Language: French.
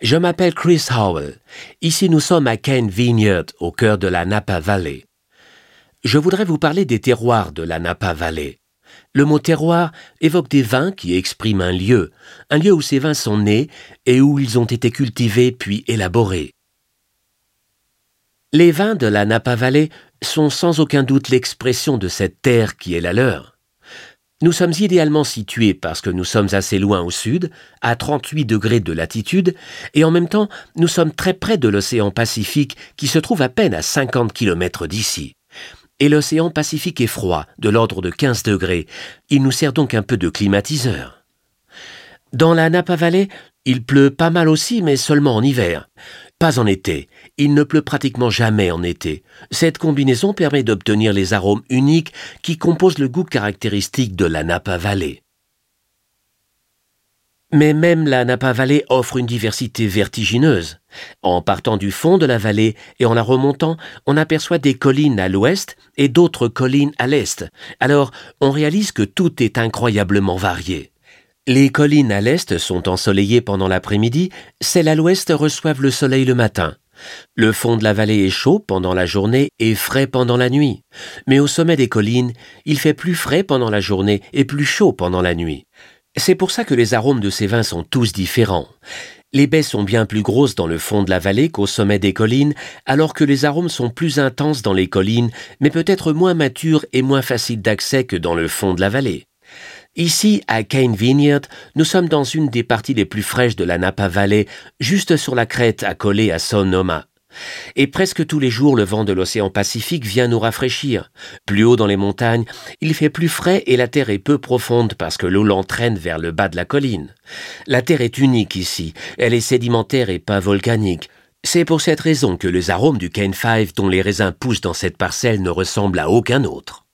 Je m'appelle Chris Howell. Ici nous sommes à Kane Vineyard, au cœur de la Napa Valley. Je voudrais vous parler des terroirs de la Napa Valley. Le mot terroir évoque des vins qui expriment un lieu, un lieu où ces vins sont nés et où ils ont été cultivés puis élaborés. Les vins de la Napa Valley sont sans aucun doute l'expression de cette terre qui est la leur. Nous sommes idéalement situés parce que nous sommes assez loin au sud, à 38 degrés de latitude, et en même temps nous sommes très près de l'océan Pacifique qui se trouve à peine à 50 km d'ici. Et l'océan Pacifique est froid, de l'ordre de 15 degrés. Il nous sert donc un peu de climatiseur. Dans la Napa Valley, il pleut pas mal aussi, mais seulement en hiver. Pas en été. Il ne pleut pratiquement jamais en été. Cette combinaison permet d'obtenir les arômes uniques qui composent le goût caractéristique de la Napa Valley. Mais même la Napa Valley offre une diversité vertigineuse. En partant du fond de la vallée et en la remontant, on aperçoit des collines à l'ouest et d'autres collines à l'est. Alors, on réalise que tout est incroyablement varié. Les collines à l'est sont ensoleillées pendant l'après-midi, celles à l'ouest reçoivent le soleil le matin. Le fond de la vallée est chaud pendant la journée et frais pendant la nuit. Mais au sommet des collines, il fait plus frais pendant la journée et plus chaud pendant la nuit. C'est pour ça que les arômes de ces vins sont tous différents. Les baies sont bien plus grosses dans le fond de la vallée qu'au sommet des collines, alors que les arômes sont plus intenses dans les collines, mais peut-être moins matures et moins faciles d'accès que dans le fond de la vallée. Ici, à Kane Vineyard, nous sommes dans une des parties les plus fraîches de la Napa Valley, juste sur la crête accolée à Sonoma. Et presque tous les jours, le vent de l'océan Pacifique vient nous rafraîchir. Plus haut dans les montagnes, il fait plus frais et la terre est peu profonde parce que l'eau l'entraîne vers le bas de la colline. La terre est unique ici. Elle est sédimentaire et pas volcanique. C'est pour cette raison que les arômes du Cane 5 dont les raisins poussent dans cette parcelle ne ressemblent à aucun autre.